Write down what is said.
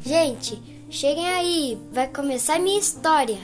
Gente, cheguem aí, vai começar minha história.